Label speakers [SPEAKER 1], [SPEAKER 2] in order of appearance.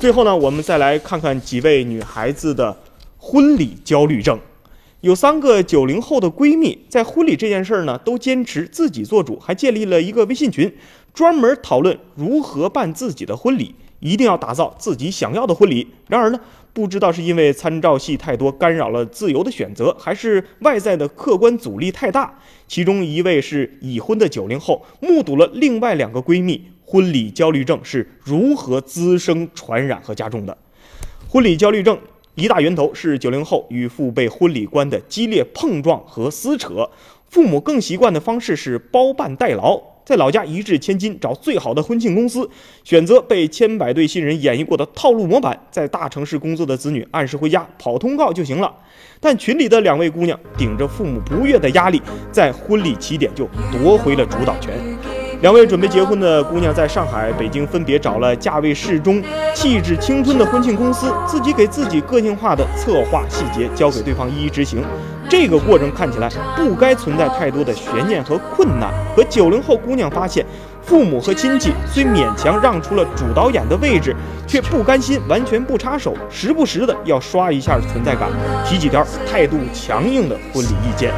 [SPEAKER 1] 最后呢，我们再来看看几位女孩子的婚礼焦虑症。有三个九零后的闺蜜，在婚礼这件事儿呢，都坚持自己做主，还建立了一个微信群，专门讨论如何办自己的婚礼，一定要打造自己想要的婚礼。然而呢，不知道是因为参照系太多，干扰了自由的选择，还是外在的客观阻力太大。其中一位是已婚的九零后，目睹了另外两个闺蜜婚礼焦虑症是如何滋生、传染和加重的。婚礼焦虑症。一大源头是九零后与父辈婚礼观的激烈碰撞和撕扯，父母更习惯的方式是包办代劳，在老家一掷千金找最好的婚庆公司，选择被千百对新人演绎过的套路模板，在大城市工作的子女按时回家跑通告就行了。但群里的两位姑娘顶着父母不悦的压力，在婚礼起点就夺回了主导权。两位准备结婚的姑娘在上海、北京分别找了价位适中、气质青春的婚庆公司，自己给自己个性化的策划细节交给对方一一执行。这个过程看起来不该存在太多的悬念和困难。可九零后姑娘发现，父母和亲戚虽勉强让出了主导演的位置，却不甘心完全不插手，时不时的要刷一下存在感，提几条态度强硬的婚礼意见。